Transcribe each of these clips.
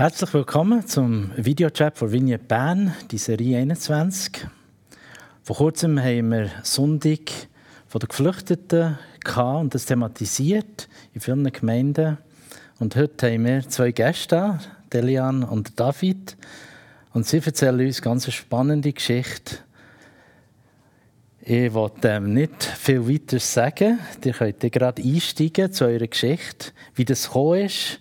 Herzlich willkommen zum Videochat von Vignette Bern, die Serie 21. Vor kurzem haben wir Sonntag von den Geflüchteten und das thematisiert in vielen Gemeinden. Und heute haben wir zwei Gäste, Delian und David. Und sie erzählen uns eine ganz spannende Geschichte. Ich wollte ähm, nicht viel weiter sagen. Ihr könnt gerade einsteigen zu eurer Geschichte, wie das gekommen ist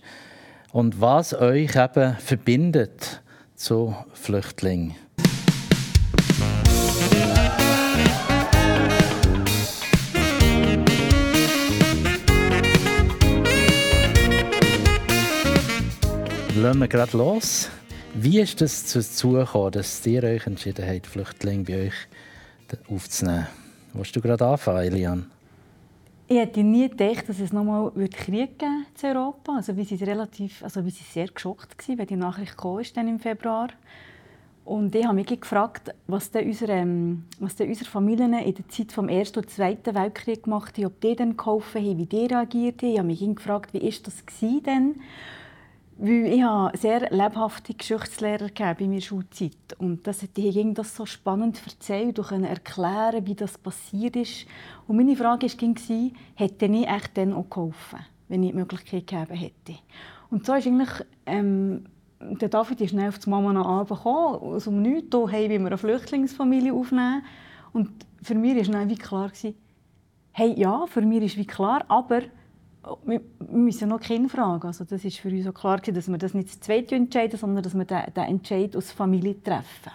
und was euch eben verbindet zu Flüchtlingen. Lassen wir gerade los. Wie ist es dazu gekommen, dass ihr euch entschieden habt, Flüchtlinge bei euch aufzunehmen? Willst du gerade anfangen, Elian? Ich hätte nie gedacht, dass es nochmal Krieg geben in Europa. Also wir sind relativ, also wir sind sehr geschockt gewesen, wenn die Nachricht kam, dann im Februar. Und ich habe mich gefragt, was denn unsere, ähm, was denn unsere Familien in der Zeit vom Ersten und Zweiten Weltkrieg gemacht haben, ob die dann geholfen haben, wie die reagiert haben. Ich habe mich gefragt, wie ist das denn? Weil ich habe sehr lebhafte Geschichtslehrer bei meiner Schulzeit. Und das, die haben das so spannend erzählt und erklären, wie das passiert ist. Und meine Frage war, hätte ich echt dann auch geholfen, wenn ich die Möglichkeit gegeben hätte. Und so ist eigentlich, ähm, der David ist schnell auf die Mama nach Abend gekommen, um nichts, hier hey, wir eine Flüchtlingsfamilie aufnehmen. Und für mich war dann wie klar, hey, ja, für mich ist wie klar, aber wir müssen noch Kinder fragen. Also das ist für uns auch klar, dass wir das nicht zu zweit entscheiden, sondern dass wir den, den Entscheid aus Familie treffen.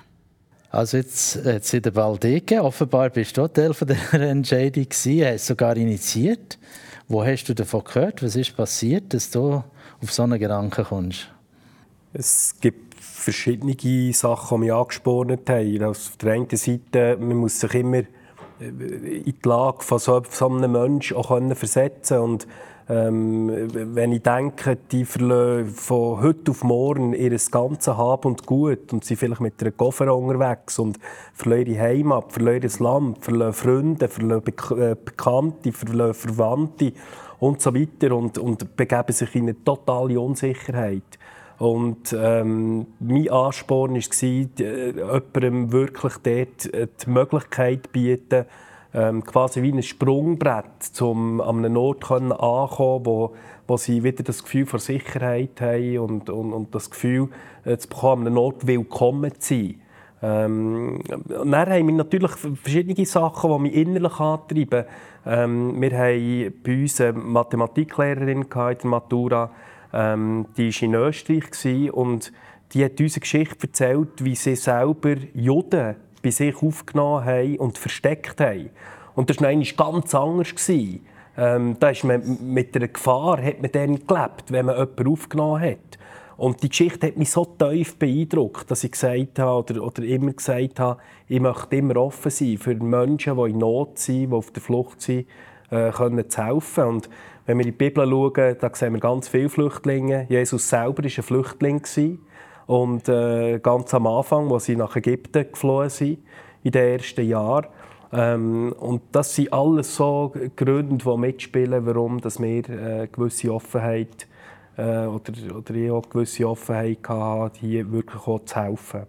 Also jetzt, jetzt in der Waldeke, offenbar bist du Teil von dieser Entscheidung gewesen, hast sogar initiiert. Wo hast du davon gehört? Was ist passiert, dass du auf so einen Gedanken kommst? Es gibt verschiedene Sachen, die mich angespornt haben. Also auf der einen Seite, man muss sich immer in die Lage von so, einem Menschen auch versetzen können. Ähm, wenn ich denke, die verlieren von heute auf morgen ihr ganzes Hab und Gut und sind vielleicht mit einer Koffer unterwegs und verlieren ihre Heimat, verlieren das Land, verlieren Freunde, verlieren äh, Bekannte, verlieren Verwandte und so weiter und, und begeben sich in eine totale Unsicherheit. Und ähm, mein Ansporn war, äh, jemandem wirklich dort äh, die Möglichkeit zu bieten, ähm, quasi wie ein Sprungbrett, um an einem Ort anzukommen, wo, wo sie wieder das Gefühl von Sicherheit haben und, und, und das Gefühl äh, zu bekommen, an einem Ort willkommen zu sein. Ähm, und dann haben wir natürlich verschiedene Sachen, die mich innerlich antreiben. Ähm, wir hatten bei uns eine Mathematiklehrerin in der Matura, ähm, die war in Österreich und die hat uns eine Geschichte erzählt, wie sie selber Juden bei sich aufgenommen haben und versteckt haben. Und das war ganz anders. Ähm, da ist man mit einer Gefahr hat man dann gelebt, wenn man jemanden aufgenommen hat. Und die Geschichte hat mich so tief beeindruckt, dass ich gesagt habe, oder, oder immer gesagt habe, ich möchte immer offen sein für Menschen, die in Not sind, die auf der Flucht sind, äh, können zu helfen. Und wenn wir in die Bibel schauen, da sehen wir ganz viele Flüchtlinge. Jesus selber war ein Flüchtling. Und äh, ganz am Anfang, als sie nach Ägypten geflohen sind, in den ersten Jahren. Ähm, und das sind alles so Gründe, die mitspielen, warum dass wir äh, gewisse Offenheit äh, oder, oder ich auch gewisse Offenheit hatte, hier wirklich auch zu helfen.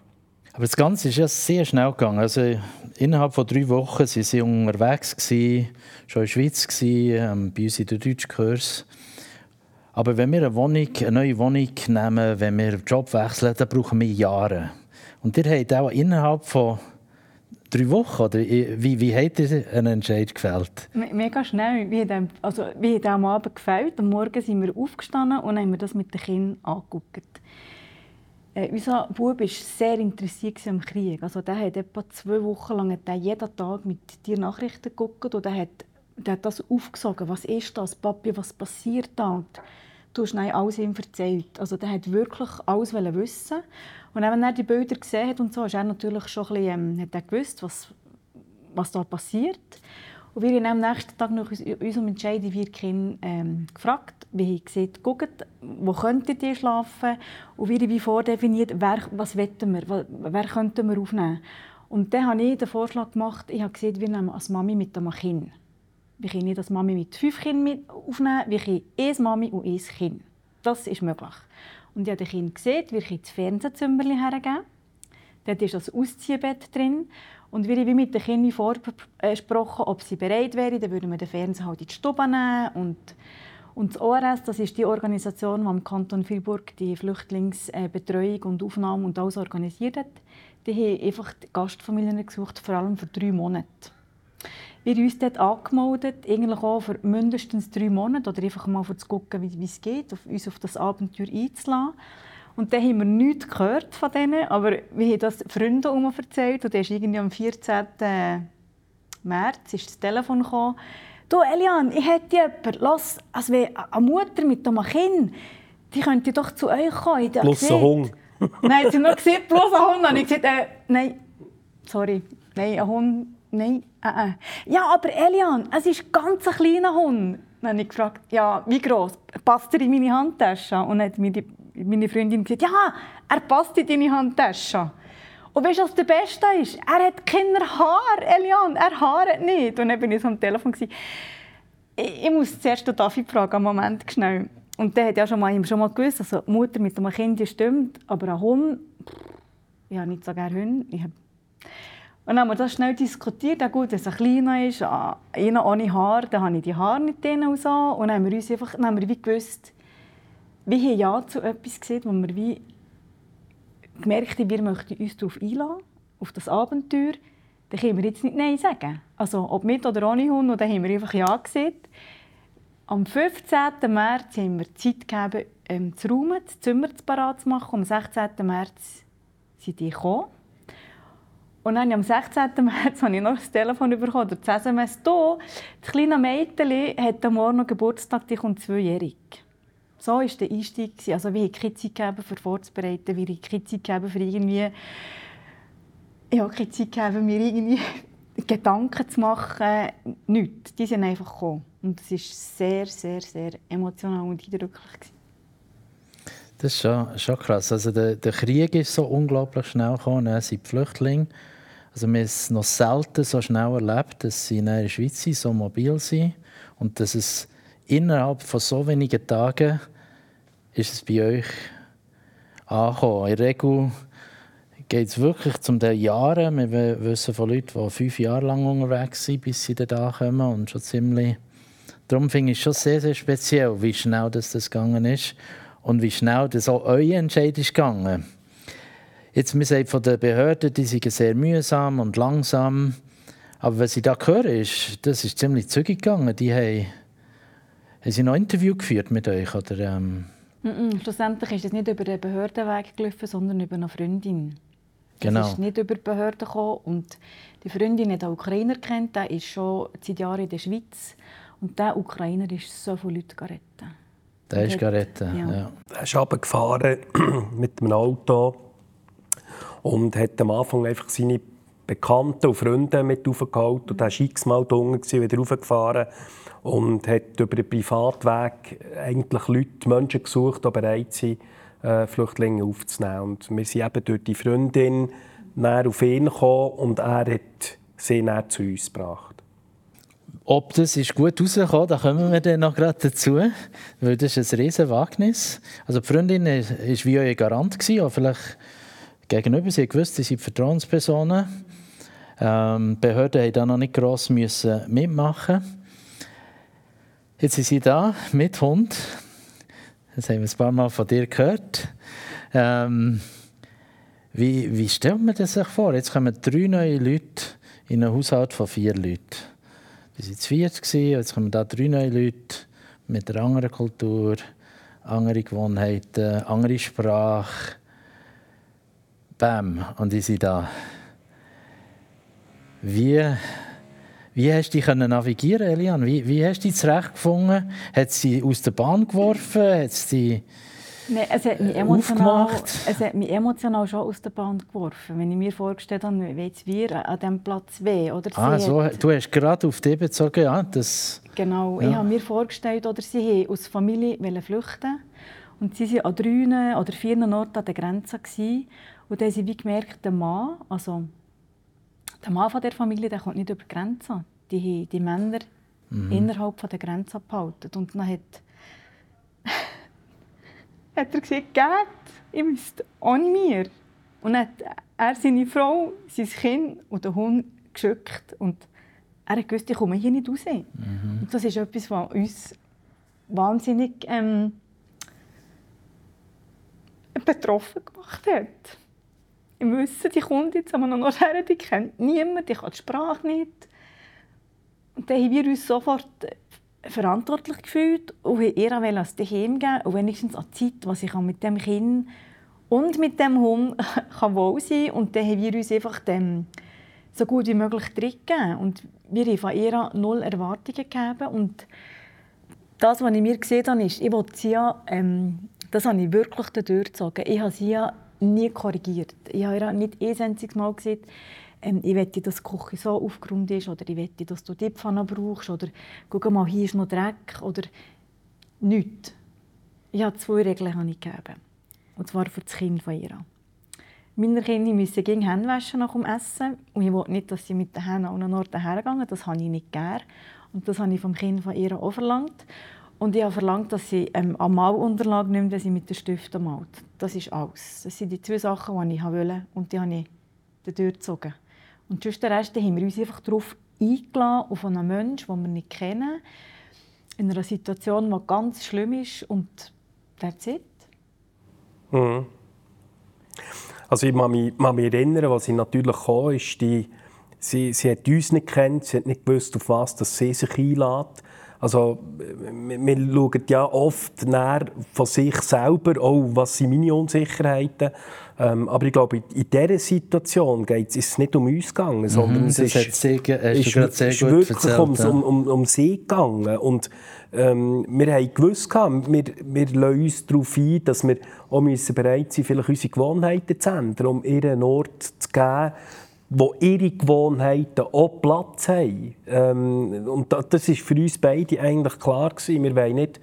Aber das Ganze ist ja sehr schnell gegangen. Also innerhalb von drei Wochen waren sie unterwegs, gewesen, schon in der Schweiz, gewesen, ähm, bei uns in den Deutschkurs. Aber wenn wir eine, Wohnung, eine neue Wohnung nehmen, wenn wir einen Job wechseln, dann brauchen wir Jahre. Und ihr habt auch innerhalb von drei Wochen, oder wie, wie habt ihr einen Entscheid gefällt? Mega schnell. Wir haben, also, wir haben am Abend gefällt, am Morgen sind wir aufgestanden und haben das mit den Kindern angeguckt. Äh, unser Bub war sehr interessiert am Krieg. Also, der hat etwa zwei Wochen lang jeden Tag mit dir Nachrichten geguckt und er hat, der hat das aufgesogen. Was ist das, Papi, was passiert da? Und du hast alles ihm erzählt. Also der hat wirklich alles wissen. Und wenn er die Bilder gesehen hat und so, ist er natürlich schon ein bisschen, ähm, hat er gewusst, was, was da passiert. Und wir haben am nächsten Tag nach unserem Entscheid wir Kinder ähm, gefragt, wie haben gesagt, guckt, wo könntet ihr schlafen? Und wir haben vordefiniert, wer, was wollen wir, wer könnten wir aufnehmen. Und dann habe ich den Vorschlag gemacht, ich habe gesagt, wir nehmen als Mami mit einem Kind. Wir können nicht als Mami mit fünf Kindern aufnehmen, wir können eine Mami und ein Kind. Das ist möglich. Und ich habe den Kind gesehen, wie ich ins Fernsehzimmer hergegeben. Dort ist das Ausziehbett drin. Und wir haben mit den Kindern vorgesprochen, ob sie bereit wären. Dann würden wir den Fernseher halt in die Stube nehmen. Und, und das ORS, das ist die Organisation, die im Kanton Freiburg die Flüchtlingsbetreuung und Aufnahme und alles organisiert hat. Die haben einfach die Gastfamilien gesucht, vor allem für drei Monate. Wir haben uns dort angemeldet, eigentlich auch für mindestens drei Monate oder einfach mal für zu gucken, wie es geht, auf, uns auf das Abenteuer einzulassen. Und dann haben wir nichts gehört von denen, aber wir haben das Freunden um erzählt und dann ist irgendwie am 14. März ist das Telefon gekommen. Du Elian, ich hätte jemanden, lass, also eine Mutter mit einem Kind, die könnte doch zu euch kommen. Plus ein Hund. nein, sie haben noch gesagt, plus ein Hund. Und ich gesagt, äh, nein, sorry, nein, ein Hund, nein, äh, äh. Ja, aber Elian, es ist ganz ein kleiner Hund. Dann habe ich gefragt, ja, wie groß? Passt er in meine Handtasche? Und dann hat mir die meine Freundin gesagt, ja, er passt in deine Handtasche. Und weißt du, was der Beste ist? Er hat keine Haare, Elian, er haaret nicht. Und dann war ich so am Telefon. Ich, ich muss zuerst den David fragen, Moment schnell. Und der hat ja schon mal, schon mal gewusst, also Mutter mit einem Kind stimmt, aber ein Hund, ich habe nicht so gerne Hunde. Ich und dann haben wir das schnell diskutiert. Ja, gut, wenn es ein kleiner ist, ah, einer ohne Haar, dann habe ich die Haare nicht drin. Und, so. und dann haben wir uns einfach dann haben wir wie gewusst, wir haben ja zu etwas gesehen, wo wir wie gemerkt haben, wir möchten uns darauf einlassen, auf das Abenteuer. Dann können wir jetzt nicht Nein sagen. Also ob mit oder ohne Hund, und dann haben wir einfach Ja gesagt. Am 15. März haben wir Zeit gegeben, ähm, zu räumen, das Zimmer parat zu machen. Am 16. März sind die gekommen. Und dann am 16. März habe ich noch das Telefon bekommen, oder das. Hier, das kleine Mädchen hat am Morgen Geburtstag, die kommt zweijährig. So war der Einstieg. Also wir haben keine Zeit gegeben, für vorzubereiten. Wir haben Zeit gegeben, für irgendwie... Ja, keine Zeit gegeben, mir irgendwie Gedanken zu machen. Nichts. Die sind einfach gekommen. Und es war sehr, sehr, sehr emotional und eindrücklich. Das ist schon, schon krass. Also der, der Krieg ist so unglaublich schnell gekommen. Dann sind die Flüchtlinge. Also wir haben es noch selten so schnell erlebt, dass sie in der Schweiz so mobil sind und dass es innerhalb von so wenigen Tagen ist es bei euch angekommen? In der Regel geht es wirklich zum den Jahren. Wir wissen von Leuten, die fünf Jahre lang unterwegs sind, bis sie da kommen und schon ziemlich... Darum finde ich es schon sehr, sehr speziell, wie schnell das, das gegangen ist und wie schnell das auch euer Entscheid ist gegangen. Jetzt, man sagt von den Behörden, die sind sehr mühsam und langsam. Aber was ich da höre, ist, das ist ziemlich zügig gegangen. Die haben, haben sie noch ein Interview geführt mit euch? Oder, ähm Mm -mm. Schlussendlich ist es nicht über den Behördenweg gelaufen, sondern über eine Freundin. Genau. Es ist nicht über die Behörden gekommen. Und die Freundin hat einen Ukrainer kennt, der ist schon seit Jahren in der Schweiz. Und der Ukrainer ist so viele Leute retten. Der ist retten, ja. ja. Er ist runtergefahren mit dem Auto und hat am Anfang einfach seine Bekannten und Freunde mit aufgeholt. Und er war x-mal unten, wieder raufgefahren und hat über den Privatweg eigentlich Leute, Menschen gesucht, die bereit sind, äh, Flüchtlinge aufzunehmen. Und wir sind eben durch die Freundin auf ihn gekommen und er hat sie näher zu uns gebracht. Ob das ist gut rausgekommen, da kommen wir dann noch gerade dazu, weil das ist ein riesen Wagnis. Also die Freundin war wie euer Garant, gewesen, vielleicht gegenüber. Sie gewusst, sie sind Vertrauenspersonen. Ähm, die Behörden mussten da noch nicht gross mitmachen Jetzt sind Sie da mit Hund. Das haben wir ein paar Mal von dir gehört. Ähm, wie, wie stellt man das sich vor? Jetzt kommen drei neue Leute in einen Haushalt von vier Leuten. Wir waren zu viert, jetzt kommen da drei neue Leute mit einer anderen Kultur, andere Gewohnheiten, andere Sprache. Bam, und ich sind da. Wie wie hast du dich navigieren Elian? Wie, wie hast du dich zurechtgefunden? Hat sie aus der Bahn geworfen? Hat sie Nein, es hat, mich emotional, es hat mich emotional schon aus der Bahn geworfen. Wenn ich mir vorgestellt habe, wie jetzt wir an diesem Platz weh. Oder ah, so, hat, du hast gerade auf dich bezogen, ja. Das, genau, ja. ich habe mir vorgestellt, oder sie wollten aus der Familie flüchten. Und sie waren an drei oder vier Orten an der Grenze. Gewesen. Und dann haben sie wie gemerkt, der Mann, also der Mann von der Familie der kommt nicht über die Grenze. Die die Männer mhm. innerhalb der Grenze abgehalten. Und dann hat hat er gesagt, geht, ihr müsst ohne mir. Und dann hat er seine Frau, sein Kind und den Hund geschickt und er hat gewusst, ich komme hier nicht raus. Mhm. Und das ist etwas, was uns wahnsinnig ähm, betroffen gemacht hat. Ich wusste, die kommt jetzt an Ort her, die kennt niemand, die kann die Sprache nicht. Und dann haben wir uns sofort verantwortlich gefühlt und wollten ihr das daheim geben und wenigstens an die Zeit, was ich mit dem Kind und mit dem Hund kann wohl sein. Und dann haben wir uns einfach dem so gut wie möglich drin Und wir haben von ihr null Erwartungen gegeben. Und das, was ich mir gesehen habe, ist, ich wollte sie ja, ähm, das habe ich wirklich durchgezogen. Ich habe sie ja nie korrigiert. Ich habe ihr nicht ein einziges Mal gesagt, ähm, ich möchte, dass die Küche so aufgeräumt ist oder ich möchte, dass du die Pfanne brauchst oder guck mal, hier ist noch Dreck oder nichts. Ich habe zwei Regeln habe ich gegeben. Und zwar für das Kind von ihr. Meine Kinder müssen gegen Hände waschen nach dem Essen. Und ich wollte nicht, dass sie mit den Händen an einen Ort hergehen. Das habe ich nicht gern. Und das habe ich vom Kind von ihr auch verlangt. Und ich habe verlangt, dass sie ähm, eine Malunterlage nimmt, wenn sie mit den Stiften malt. Das ist alles. Das sind die zwei Sachen, die ich wollte. Und die habe ich durchgezogen. Und sonst den Rest haben wir uns einfach darauf eingeladen, auf einen Menschen, den wir nicht kennen, in einer Situation, die ganz schlimm ist. Und that's it. Mhm. Also ich kann mich, kann mich erinnern, was sie natürlich kam, ist, die, sie, sie hat uns nicht kennt, sie hat nicht gewusst, auf was dass sie sich einlädt. Also, wir schauen ja oft näher von sich selber, auch was sind meine Unsicherheiten. Ähm, aber ich glaube, in dieser Situation geht es nicht um uns gegangen, sondern mhm, es ist, sehr, ist, ist, ist wirklich erzählt, um, ja. um, um, um sie gegangen. Und ähm, wir haben gewusst, wir, wir lassen uns darauf ein, dass wir auch bereit sein vielleicht unsere Gewohnheiten zu ändern, um ihr einen Ort zu geben, wo ihre Gewohnheiten auch Platz haben. Ähm, und das war für uns beide eigentlich klar gewesen. Wir wollen nicht,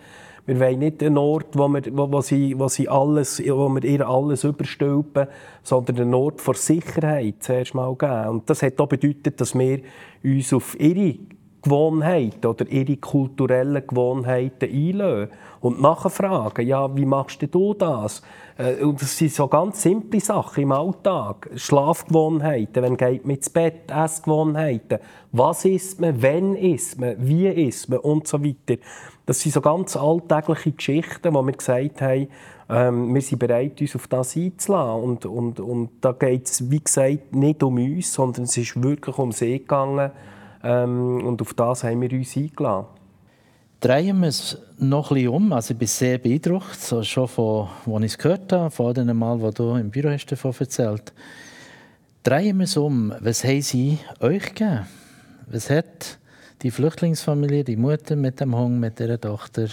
wir wollen nicht einen Ort, wo wir, wo, wo sie, wo sie alles, wo wir ihr alles überstülpen, sondern einen Ort vor Sicherheit zuerst mal geben. Und das hat auch bedeutet, dass wir uns auf ihre Gewohnheiten oder ihre kulturellen Gewohnheiten einlösen und nachfragen, ja, wie machst du das? Äh, und das sind so ganz simple Sachen im Alltag. Schlafgewohnheiten, wenn geht man ins Bett, Essgewohnheiten. Was isst man, wann isst man, wie isst man und so weiter. Das sind so ganz alltägliche Geschichten, wo wir gesagt haben, ähm, wir sind bereit, uns auf das einzulassen. Und, und, und da geht es, wie gesagt, nicht um uns, sondern es ist wirklich um sie gegangen, ähm, und auf das haben wir uns eingeladen. Drehen wir es noch ein bisschen um. Also ich bin sehr beeindruckt, so schon von, als ich es gehört habe, von dem Mal, wo du im Büro hast davon erzählt Drehen wir es um. Was haben sie euch gegeben? Was hat die Flüchtlingsfamilie, die Mutter mit dem Hund, mit ihrer Tochter,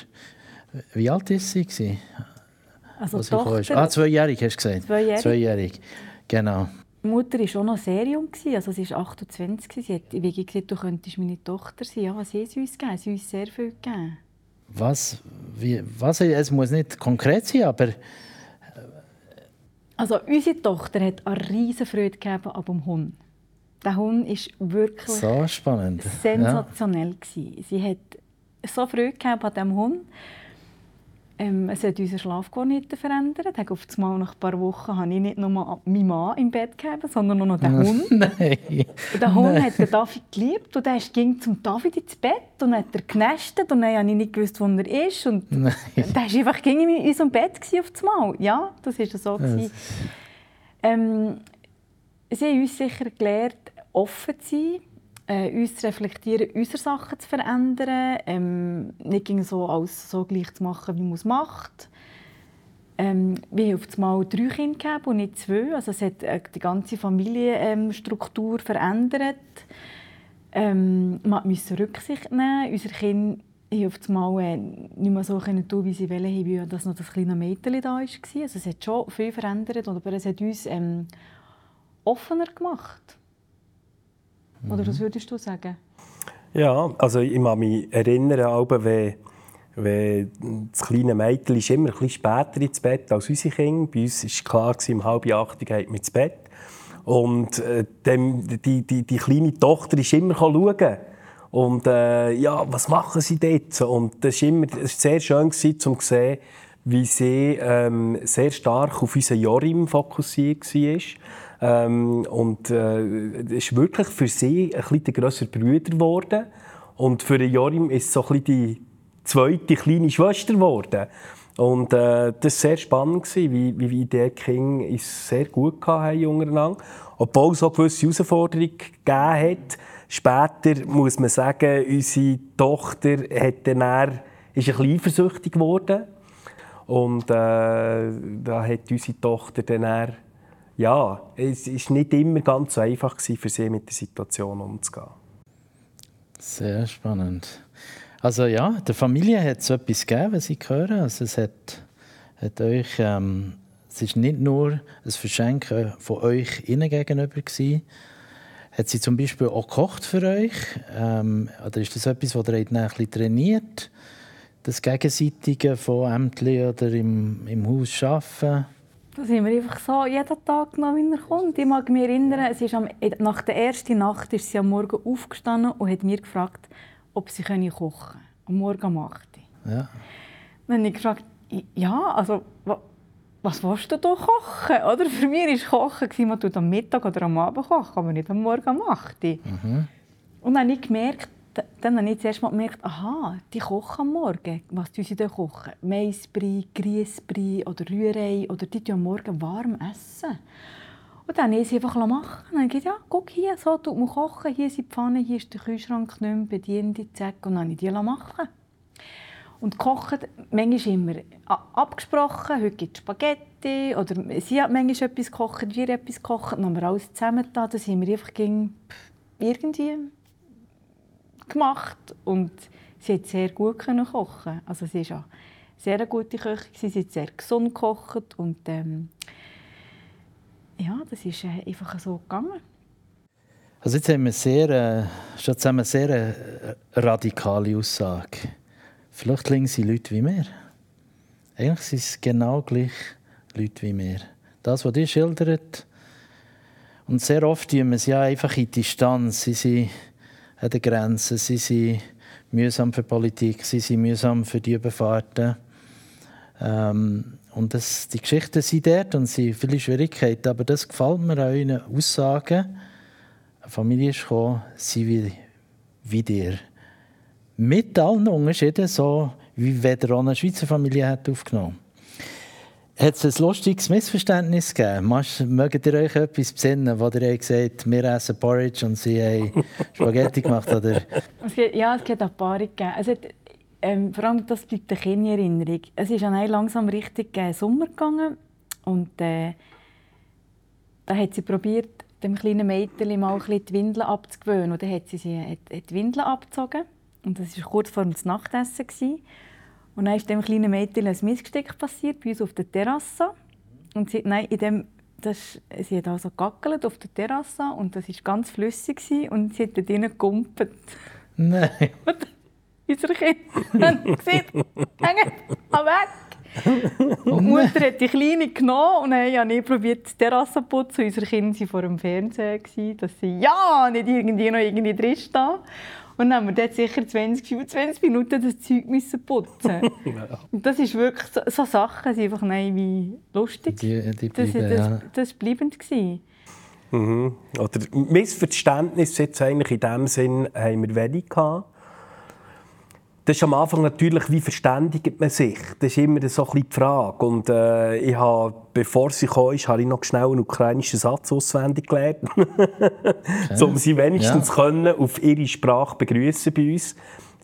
wie alt ist sie? Also Tochter, ah, zweijährig hast du gesagt. Zweijährig. zweijährig. Genau. Die Mutter war schon noch sehr jung. Also sie war 28. Sie hat wie gesagt, du könntest meine Tochter sein. Ja, was haben sie uns gegeben? Sie haben uns sehr viel gegeben. Was? Wie, was es muss nicht konkret sein, aber... Äh, also unsere Tochter hat eine riesige Freude gegeben an dem Hund. Der Hund ist wirklich so spannend. sensationell. Ja. Sie hat so Freude gehabt an diesem Hund. Ähm, es hat unsere Schlafgewohnheiten verändert. Auf einmal nach ein paar Wochen habe ich nicht nur meinen Mann im Bett gegeben, sondern auch noch den Hund. Nein. Und der Hund hat den David geliebt und er ging zum David ins Bett und hat er genestet und dann habe ich nicht gewusst, wo er ist. Und Nein. der war einfach in unserem Bett auf einmal. Ja, das war so. Yes. Ähm, sie haben uns sicher gelernt, offen zu sein äh, uns zu reflektieren, unsere Sachen zu verändern, ähm, nicht so alles so gleich zu machen, wie man es macht. Ähm, wir haben auf einmal drei Kinder gegeben und nicht zwei. Also es hat äh, die ganze Familienstruktur ähm, verändert. Ähm, man musste Rücksicht nehmen. Unsere Kinder konnten auf einmal äh, nicht mehr so tun, wie sie wollen, wie dass noch das kleine Mädchen da war. Also es hat schon viel verändert, aber es hat uns ähm, offener gemacht. Oder was würdest du sagen? Ja, also ich kann mich erinnern, aber wenn, wenn das kleine Mädchen ist immer ein bisschen später ins Bett als unsere Kinder. Bei uns war klar, um halb acht geht man ins Bett. Und äh, dem, die, die, die kleine Tochter ist immer schauen. Und äh, ja, was machen sie dort? Und das war immer sehr schön, um zu sehen, wie sie ähm, sehr stark auf unseren Jorim fokussiert war. Ähm, und äh, ist wirklich für sie ein bisschen der Bruder geworden. Und für Jorim ist so ein die zweite kleine Schwester geworden. Und äh, das war sehr spannend, wie, wie, wie der King es sehr gut hatte untereinander. Obwohl es auch gewisse Herausforderungen gegeben hat. Später muss man sagen, unsere Tochter hat dann ist ein bisschen eifersüchtig geworden. Und äh, da hat unsere Tochter dann eher, ja, es war nicht immer ganz so einfach für sie, mit der Situation umzugehen. Sehr spannend. Also ja, der Familie hat es etwas gegeben, was ich höre. Also es hat, hat euch, ähm, es ist nicht nur ein Verschenken von euch innen gegenüber gewesen. Hat sie zum Beispiel auch gekocht für euch? Ähm, oder ist das etwas, was ihr ein bisschen trainiert? Das Gegenseitige von Ämtli oder im, im Haus arbeiten? Da sind wir einfach so jeden Tag noch, wenn er kommt. Ich mag mich erinnern, es ist am, nach der ersten Nacht ist sie am Morgen aufgestanden und hat mir gefragt, ob sie kochen können. Am Morgen um 8 Uhr. Ja. Dann habe ich gefragt, ja, also was willst du da kochen? Oder? Für mich war Kochen, man tut am Mittag oder am Abend kochen, aber nicht am Morgen um 8 Uhr. Mhm. Und dann habe ich gemerkt, dann habe ich zuerst mal gemerkt, aha, die kochen am Morgen. Was tun sie da kochen? Maisbrei, Grießbrei oder Rührei oder die tun am Morgen warm essen. Und dann habe ich sie einfach machen. Dann habe ich gesagt, ja, guck hier, so tut man kochen. Hier sind die Pfanne, hier ist der Kühlschrank bediene die Zack. Und dann habe ich die machen. Und kochen, manchmal immer abgesprochen. Heute gibt es Spaghetti. Oder sie hat manchmal etwas gekocht, wir etwas gekocht. Dann haben wir alles zusammen da. Das haben wir einfach irgendwie gemacht. Und sie hat sehr gut kochen. Also sie ist eine sehr gute Köchin. Sie hat sehr gesund gekocht. Und, ähm, ja, das ist äh, einfach so gegangen. Also jetzt haben wir sehr, äh, schon zusammen sehr äh, radikale Aussage. Flüchtlinge sind Leute wie wir. Eigentlich sind es genau gleich Leute wie wir. Das, was ihr schildert, und sehr oft tun wir es ja einfach in Distanz. Sie sind an den Grenzen, sie sind mühsam für Politik, sie sind mühsam für die Überfahrten. Ähm, und das, die Geschichten sind dort und sind viele Schwierigkeiten, aber das gefällt mir an euren Aussagen. Eine Familie ist gekommen, sie wie, wie dir. Mit allen Unterschieden, so wie auch eine Schweizer Familie hat aufgenommen hat es ein lustiges Missverständnis gegeben? mögt ihr euch etwas besinnen, wo ihr gesagt habt, wir essen Porridge und sie haben Spaghetti gemacht? Oder? ja, es hat ein paar gegeben. Also, ähm, vor allem das bleibt eine Kinderinnerung. Es ist dann langsam richtig äh, Sommer gegangen und äh, da hat sie probiert, dem kleinen Mädchen mal ein bisschen die Windeln abzugewöhnen. Und dann hat sie sie hat, hat die Windeln abgezogen und das war kurz vor dem Nachtessen. Gewesen. Und dann ist dem kleinen Mädchen ein Missgeschick passiert bei uns auf der Terrasse. Und sie, nein, in dem, das, sie hat also gackelt auf der Terrasse und das war ganz flüssig gewesen, und sie hat da drinnen gegumpelt. Nein. unsere Kinder haben gesagt, hängen, weg. Und die Mutter hat die Kleine genommen und dann habe ich probiert, die Terrasse zu putzen. Unsere Kinder waren vor dem Fernseher, dass sie ja nicht irgendwie noch irgendwie drin stehen. Und dann haben wir dort sicher 20, 25 Minuten das Zeug müssen putzen. Und das ist wirklich, so, so Sachen sind einfach nein, wie lustig. Die, die bleiben, das, das, ja. das war bleibend. Mhm. Oder Missverständnis jetzt eigentlich in dem Sinn haben wir wenig gehabt. Das ist am Anfang natürlich, wie verständigt man sich? Das ist immer so ein die Frage. Und äh, ich habe, bevor sie kam, habe ich noch schnell einen ukrainischen Satz auswendig gelernt, okay. um sie wenigstens ja. können, auf ihre Sprache begrüßen bei uns,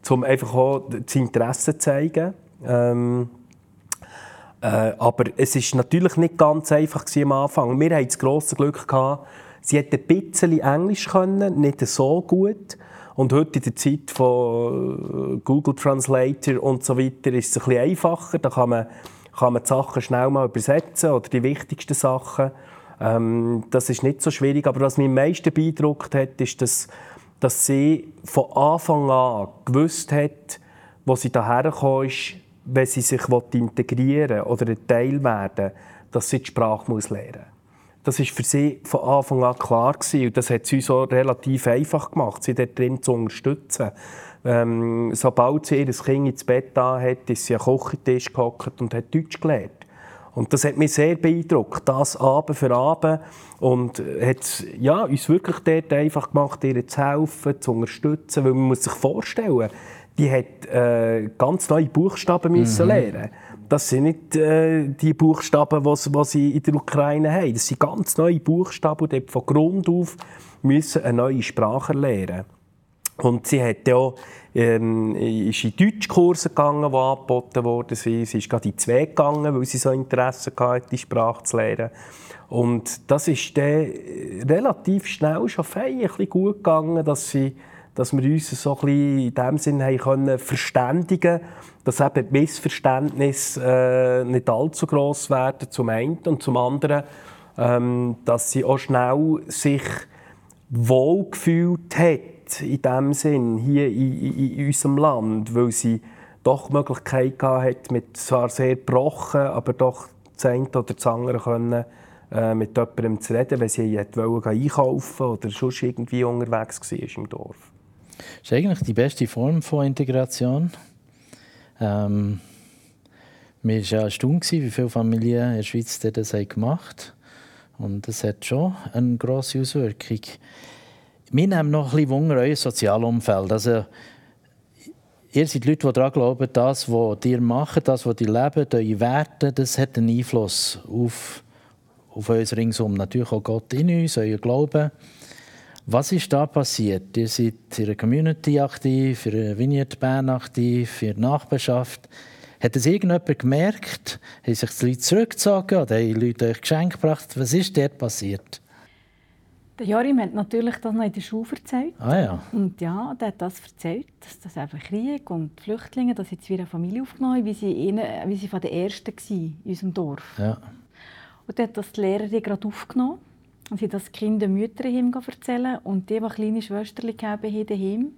um einfach auch das Interesse zu zeigen. Ähm, äh, aber es ist natürlich nicht ganz einfach am Anfang. Wir hatten das grosse Glück gehabt, sie hätte ein bisschen Englisch können, nicht so gut. Und heute in der Zeit von äh, Google Translator und so weiter ist es ein bisschen einfacher. Da kann man, kann man die Sachen schnell mal übersetzen oder die wichtigsten Sachen. Ähm, das ist nicht so schwierig. Aber was mich am meisten beeindruckt hat, ist, dass, dass sie von Anfang an gewusst hat, wo sie daher ist, wenn sie sich integrieren oder ein Teil werden dass sie die Sprache lernen muss. Das ist für sie von Anfang an klar gewesen. Und das hat uns auch relativ einfach gemacht, sie dort drin zu unterstützen. Ähm, sobald sie ihr Kind ins Bett da hat, ist sie am Kochentisch gehockt und hat Deutsch gelernt. Und das hat mich sehr beeindruckt, das Abend für Abend. Und hat ja, uns wirklich dort einfach gemacht, ihr zu helfen, zu unterstützen. Weil man muss sich vorstellen, die hat äh, ganz neue Buchstaben müssen mhm. lernen das sind nicht äh, die Buchstaben, die sie in der Ukraine haben. Das sind ganz neue Buchstaben, die von Grund auf müssen eine neue Sprache lernen Und sie hat ja ähm, ist in Deutschkurse gegangen, die angeboten wurden. Sie ist gerade in zwei gegangen, weil sie so Interesse hatte, die Sprache zu lernen. Und das ist dann relativ schnell schon fein, ein bisschen gut gegangen, dass, sie, dass wir uns so ein bisschen in dem Sinne können verständigen dass eben die Missverständnisse äh, nicht allzu gross werden, zum einen. Und zum anderen, ähm, dass sie auch schnell sich wohlgefühlt hat, in dem Sinn, hier in, in, in unserem Land, weil sie doch die Möglichkeit hat, mit zwar sehr gebrochen, aber doch das eine oder das andere können, äh, mit jemandem zu reden, wenn sie wollte einkaufen oder sonst irgendwie unterwegs war im Dorf. Das ist eigentlich die beste Form von Integration. Ähm, mir war ja erstaunt, wie viele Familien in der Schweiz das gemacht haben. Und das hat schon eine grosse Auswirkung. Wir nehmen noch ein bisschen Wunder euer Sozialumfeld. Also, ihr seid Leute, die daran glauben, das, was ihr macht, das, was ihr lebt, eure Werte, das hat einen Einfluss auf, auf uns ringsum. Natürlich auch Gott in uns, euer Glauben. Was ist da passiert? Ihr seid in der Community aktiv, für eine Vignette Bern aktiv, für die Nachbarschaft. Hat es irgendjemand gemerkt? Haben sich die Leute zurückgezogen oder haben die Leute euch Geschenke gebracht? Was ist dort passiert? Der Jorim hat natürlich das noch in der Schule erzählt. Ah, ja. Und ja, der hat das erzählt, dass das einfach Krieg und Flüchtlinge, dass jetzt wieder eine Familie aufgenommen wie sie, ihnen, wie sie von den Ersten waren in unserem Dorf. Ja. Und dann hat das die Lehrerin gerade aufgenommen und sie das Kind den Müttern erzählen. Und die, die kleine Schwestern haben daheim,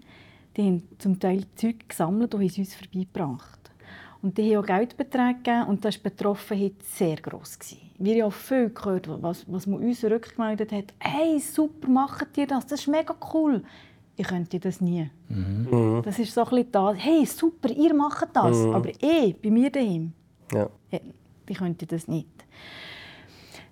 die haben zum Teil Zeug gesammelt und haben es uns vorbeigebracht. Und die haben auch Geldbeträge gegeben und das war die Betroffenheit sehr gross. Wir haben auch viel gehört, was, was man uns rückgemeldet hat. «Hey, super, macht ihr das? Das ist mega cool!» Ich könnte das nie. Mhm. Das ist so ein bisschen das. «Hey, super, ihr macht das!» mhm. Aber ich, bei mir daheim, ja. ich könnte das nicht.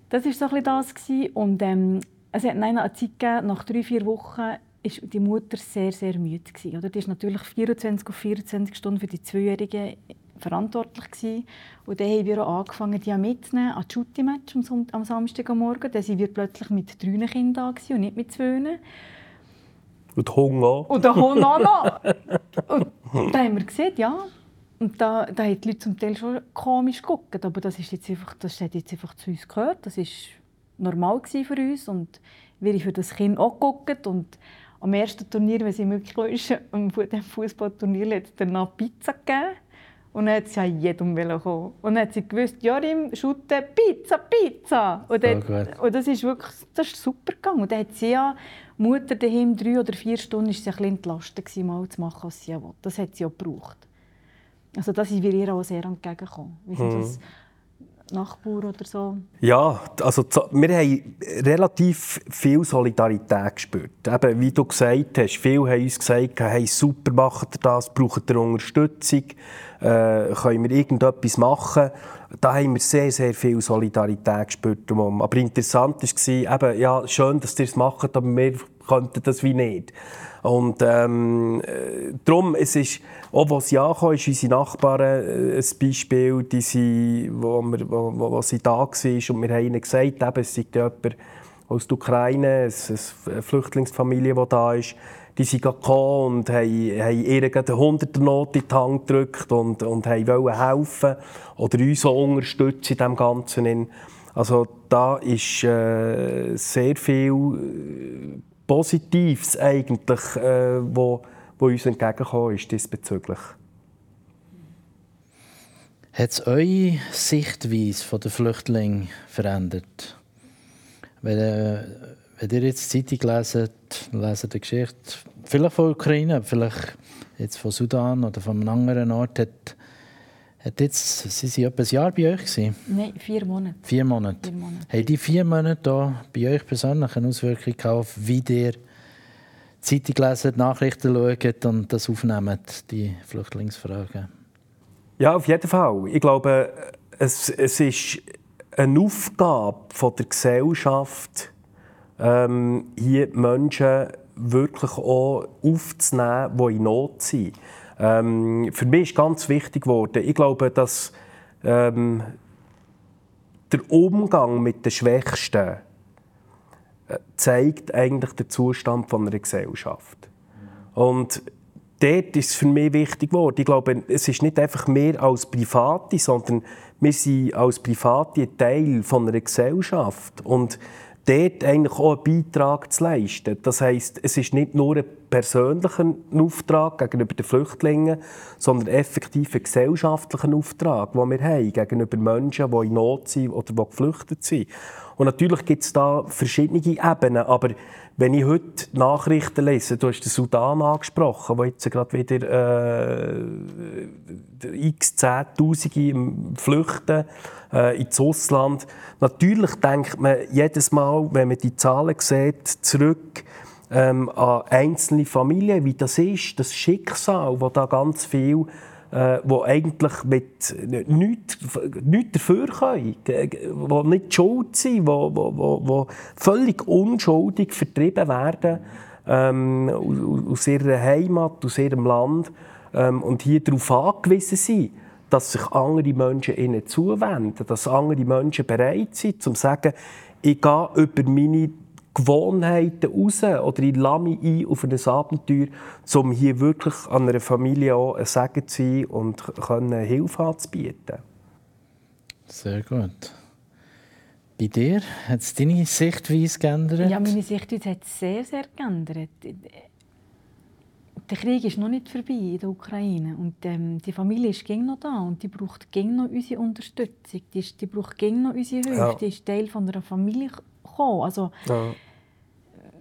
Das war so ein das. Und ähm, es hat eine Zeit gegeben, nach drei, vier Wochen war die Mutter sehr, sehr müde. Gewesen, oder? Die war natürlich 24 auf 24 Stunden für die Zweijährige verantwortlich. Gewesen. Und dann haben wir auch angefangen, die mitzunehmen an das Shooting-Match am, am Samstagmorgen. Dann waren wir plötzlich mit drei Kindern da und nicht mit zwei. Und Hunger. Und der Hunger auch noch. Und da haben wir gesehen, ja, und da, da haben die Leute zum Teil schon komisch geguckt, aber das, ist jetzt einfach, das hat jetzt einfach zu uns gehört. Das war normal für uns und wir haben für das Kind auch geguckt. Und am ersten Turnier, wenn sie möglich ist, am Fußballturnier, hat es danach Pizza gegeben. Und dann hat sie ja jedem kommen. Und dann hat sie gewusst, Jorim, Schutte, Pizza, Pizza. Und, dann, und das ist wirklich das ist super gegangen. Und dann hat sie ja, Mutter daheim, drei oder vier Stunden, ist sie ein bisschen entlastet, mal zu machen, was sie wollte. Das hat sie auch gebraucht. Also da sind wir ihr auch sehr entgegengekommen. Wie sind mhm. das Nachbarn oder so? Ja, also wir haben relativ viel Solidarität gespürt. Eben, wie du gesagt hast, viele haben uns gesagt, hey, super, macht ihr das, braucht ihr Unterstützung, äh, können wir irgendetwas machen. Da haben wir sehr, sehr viel Solidarität gespürt. Aber interessant war, eben, ja, schön, dass ihr es macht, aber wir könnten das wie nicht. Und ähm, darum, es ist, auch was ja kam, ist unsere Nachbarn äh, ein Beispiel, die sie, wo, wir, wo, wo sie da war. Und wir haben ihnen gesagt, eben, es sei jemand aus der Ukraine, eine Flüchtlingsfamilie, die da ist. Die sind gekommen und haben, haben ihr eine Hunderternot in die Hand gedrückt und, und wollten helfen oder uns auch unterstützen in dem Ganzen. Also da ist äh, sehr viel äh, Positives eigentlich, äh, wo, wo uns entgegengekommen ist diesbezüglich. Hat es eure Sichtweise der Flüchtlinge verändert? Wenn, äh, wenn ihr jetzt die Zeitung leset, leset die Geschichte, vielleicht von Ukraine, vielleicht jetzt von Sudan oder von einem anderen Ort, hat, Hat jetzt, Sie waren etwa ein Jahr bei euch? Gewesen? Nein, vier Monate. Vier Monate. Vier Monate. Haben die vier Monate hier bei euch persönlich eine Auswirkung auf wie ihr Zeitung lesen, Nachrichten schaut und das aufnehmt, die Flüchtlingsfragen? Ja, auf jeden Fall. Ich glaube, es, es ist eine Aufgabe von der Gesellschaft, ähm, hier Menschen wirklich auch aufzunehmen, die in Not sind. Ähm, für mich ist ganz wichtig geworden, ich glaube, dass ähm, der Umgang mit den Schwächsten äh, zeigt eigentlich den Zustand einer Gesellschaft. Und dort ist es für mich wichtig geworden. Ich glaube, es ist nicht einfach mehr als Private, sondern wir sind als Private Teil einer Gesellschaft. Und dort eigentlich auch einen Beitrag zu leisten. Das heisst, es ist nicht nur ein persönlicher Auftrag gegenüber den Flüchtlingen, sondern effektiv ein gesellschaftlicher Auftrag, den wir haben gegenüber Menschen, die in Not sind oder die geflüchtet sind. Und natürlich gibt es da verschiedene Ebenen, aber wenn ich heute Nachrichten lese, du hast den Sudan angesprochen, wo jetzt gerade wieder äh, x Zehntausende flüchten äh, ins Ausland. Natürlich denkt man jedes Mal, wenn man die Zahlen sieht, zurück ähm, an einzelne Familien, wie das ist, das Schicksal, wo da ganz viel äh, wo eigentlich mit nichts, nichts dafür können, die nicht schuld sind, die völlig unschuldig vertrieben werden ähm, aus ihrer Heimat, aus ihrem Land ähm, und hier darauf angewiesen sind, dass sich andere Menschen ihnen zuwenden, dass andere Menschen bereit sind, zu sagen, ich gehe über meine Gewohnheiten raus oder ich lasse mich ein auf ein Abenteuer, um hier wirklich an einer Familie auch ein Segen zu sein und können Hilfe anzubieten. Sehr gut. Bei dir hat es deine Sichtweise geändert? Ja, meine Sichtweise hat sich sehr, sehr geändert. Der Krieg ist noch nicht vorbei in der Ukraine und ähm, die Familie ist gegen noch da und die braucht gegen noch unsere Unterstützung. Die, ist, die braucht gegen noch unsere Hilfe. Ja. Die ist Teil von einer Familie gekommen. Also, ja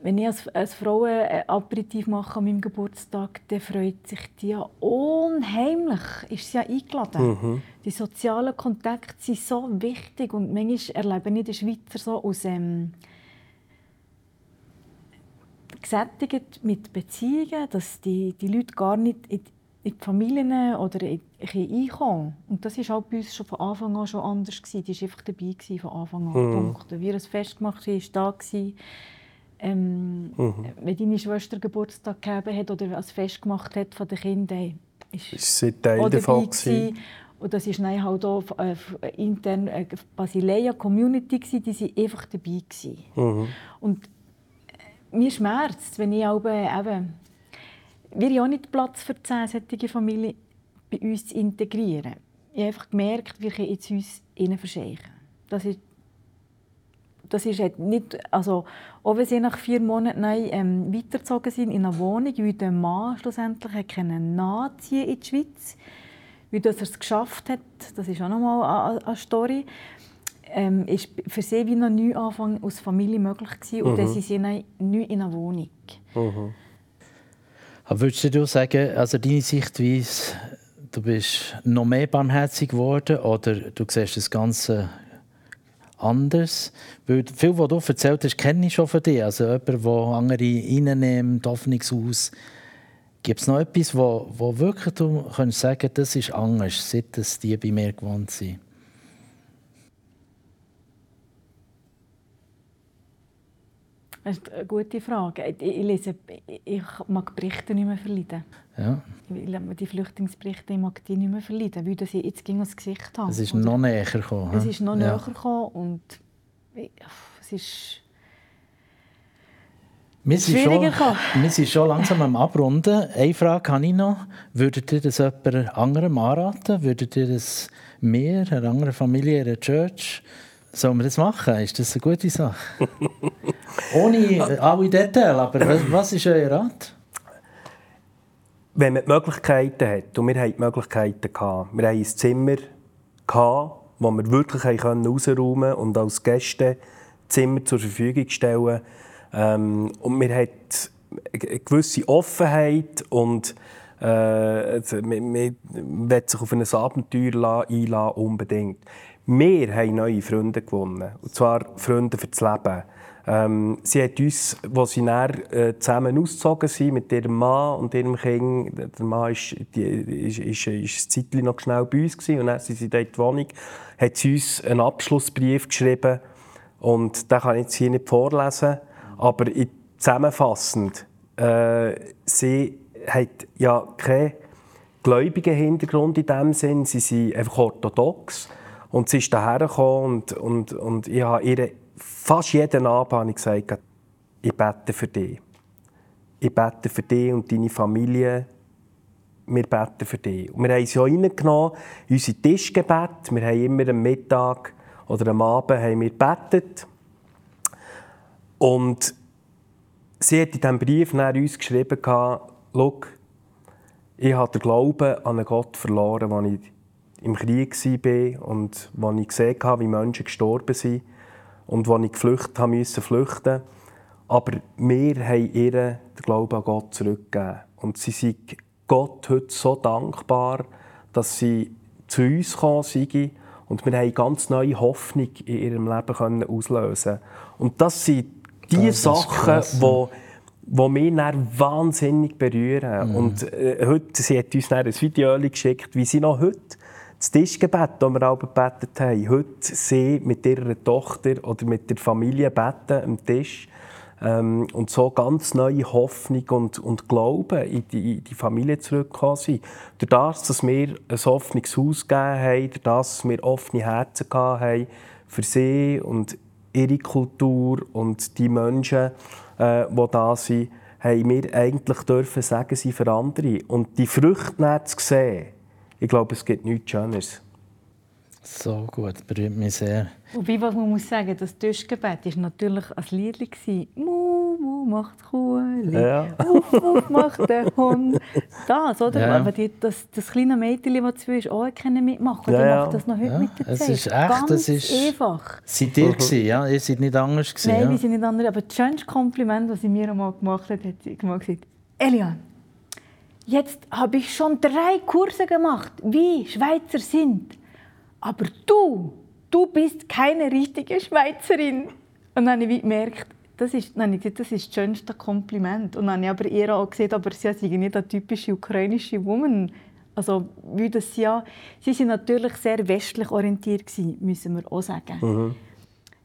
wenn ich als, als Frau ein Aperitif mache an meinem Geburtstag, dann freut sich die ja unheimlich. Ist sie ja eingeladen. Mhm. Die sozialen Kontakte sind so wichtig und manchmal erlebe ich den Schweizer so aus ähm, gesättigt mit Beziehungen, dass die, die Leute gar nicht in, die Familien oder in, in einkommen. Und das war auch bei uns schon von Anfang an schon anders. Gewesen. Die war einfach dabei von Anfang an. Mhm. Punkt. Wir es festgemacht haben, war da. Gewesen ähm, mhm. Wenn deine Schwester Geburtstag gegeben hat oder als Fest gemacht hat von den Kindern, ist, ist sie Teil davon gewesen. Und das war dann halt auch äh, intern eine Basileia-Community, die waren einfach dabei. Mhm. Und äh, mir schmerzt, wenn ich aber eben, wir haben auch nicht Platz für zehn solche Familien bei uns zu integrieren. Ich habe einfach gemerkt, wir können jetzt uns innen verscheichen. Das ist das ist halt nicht, also auch wenn sie nach vier Monaten neu, ähm, weitergezogen sind in eine Wohnung, wie der Mann schlussendlich hat nachziehen in die Schweiz, wie das er es geschafft hat, das ist auch nochmal eine, eine Story, ähm, ist für sie wie ein Neuanfang aus Familie möglich gewesen, und mhm. dann sind sie neu in einer Wohnung. Mhm. Aber würdest du sagen, also deine Sichtweise, du bist noch mehr barmherzig geworden oder du siehst das Ganze anders. Weil viel, was du erzählt hast, kenne ich schon von dir. Also jemand, der andere reinnimmt, Hoffnungshaus. Gibt es noch etwas, wo, wo wirklich du kannst sagen das ist anders, seit es die bei mir gewohnt sind? Das ist eine gute Frage. Ich, lese, ich mag Berichte nicht mehr verleiden. Ja. Die Flüchtlingsberichte ich mag die nicht mehr verleiden, weil sie jetzt gegen das Gesicht haben. Es ist noch näher gekommen. Es ist noch ja. näher gekommen und es ist... Wir sind, schon, wir sind schon langsam am Abrunden. Eine Frage habe ich noch. Würdet ihr das jemand anderem anraten? Würdet ihr das mir, einer anderen Familie, einer Church Sollen wir das machen? Ist das eine gute Sache? Ohne alle Details, aber was ist euer Rat? Wenn man die Möglichkeiten hat, und wir hatten die Möglichkeiten, gehabt, wir hatten ein Zimmer, gehabt, wo wir wirklich rausräumen konnten und als Gäste Zimmer zur Verfügung stellen. Ähm, und wir hatten eine gewisse Offenheit und Äh, also, man, man will sich auf ein Abenteuer einladen, unbedingt. Wir haben neue Freunde gewonnen. Und zwar Freunde für das Leben. Ähm, sie hat uns, als sie dann, äh, zusammen ausgezogen sind mit ihrem Mann und ihrem Kind, der Mann ist, die, ist, ist, ist ein Zeit noch schnell bei uns gewesen, und dann sind sie dort in die Wohnung, hat sie uns einen Abschlussbrief geschrieben und den kann ich jetzt hier nicht vorlesen, aber zusammenfassend, äh, sie hat ja keinen gläubigen Hintergrund in dem Sinn, sie sind einfach orthodox und sie ist daher gekommen und, und, und ich habe ihre fast jeden Abend gesagt, ich bete für dich. Ich bete für dich und deine Familie. Wir beten für dich. Und wir haben sie auch reingenommen in unser Tischgebet. Wir haben immer am Mittag oder am Abend haben wir gebetet. Und sie hat in diesem Brief nach uns geschrieben, schau, ich habe den Glauben an einen Gott verloren, als ich im Krieg war und als ich gesehen habe, wie Menschen gestorben sind und als ich geflüchtet habe, musste flüchten. Aber wir haben ihr den Glauben an Gott zurückgegeben. Und sie sind Gott heute so dankbar, dass sie zu uns gekommen sind und wir haben ganz neue Hoffnung in ihrem Leben auslösen Und das sind die das Sachen, die die mich dann wahnsinnig berühren. Mhm. Und äh, heute, sie hat uns dann ein Video geschickt, wie sie noch heute das Tischgebet, das wir auch gebetet haben, heute sie mit ihrer Tochter oder mit der Familie beten am Tisch ähm, und so ganz neue Hoffnung und, und Glauben in die, in die Familie zurückgekommen sind. Durch das, dass wir ein offenes Haus gegeben haben, durch das, dass wir offene Herzen haben für sie und ihre Kultur und die Menschen, äh, die da sind, haben wir eigentlich dürfen sagen, sie für andere. Und die Früchte zu sehen, ich glaube, es gibt nichts Schöneres. So gut, berührt mich sehr. Wobei, was man muss sagen, das Tischgebet war natürlich ein Lied. Mu, mu, macht Kuh, ja. Uff, uff, macht der Hund. Das, oder? Ja. Aber die, das, das kleine Mädchen, das zu ist, auch können mitmachen. Ja, ja. macht das noch heute ja. mit der Zeit. Es ist echt, Ganz es ist einfach. Seid ihr gewesen, ja? Ihr seid nicht anders gewesen, Nein, ja? wir sind nicht anders. Aber das schönste Kompliment, das sie mir einmal gemacht hat, hat sie gesagt, Elian, Jetzt habe ich schon drei Kurse gemacht, wie Schweizer sind. Aber du, du bist keine richtige Schweizerin. Und dann habe ich gemerkt, das ist, nein, das ist das schönste Kompliment. Und dann habe ich aber ihr auch gesehen, aber sie ist nicht eine typische ukrainische Woman. Also, wie das ja, sie sind natürlich sehr westlich orientiert müssen wir auch sagen. Mhm.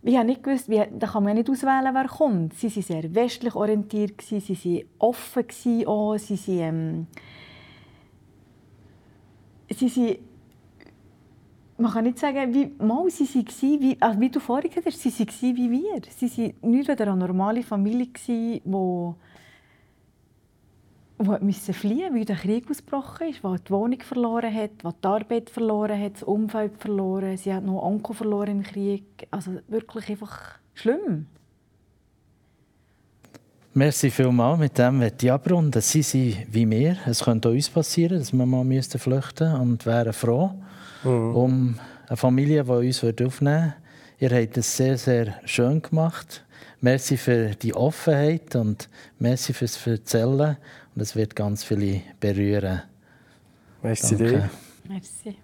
Ich habe nicht gewusst, wie, da kann man nicht auswählen, wer kommt. Sie waren sehr westlich orientiert, sie waren offen, auch, sie waren, ähm, sie sind, man kann nicht sagen, wie, mal, sie waren, wie, also wie du vorhin gesagt hast, sie waren wie wir. Sie waren nicht eine normale Familie, die die musste fliehen weil der Krieg ausgebrochen ist, die die Wohnung verloren hat, die die Arbeit verloren hat, das Umfeld verloren. Sie hat noch Onkel verloren im Krieg. Also wirklich einfach schlimm. Merci vielmals. Mit dem möchte ich abrunden. Sie sind wie wir. Es könnte auch uns passieren, dass wir mal flüchten müssten und wären froh mhm. um eine Familie, die uns aufnehmen würde. Ihr habt es sehr, sehr schön gemacht. Merci für die Offenheit und merci fürs Erzählen. Und es wird ganz viele berühren. Merci dir. Merci.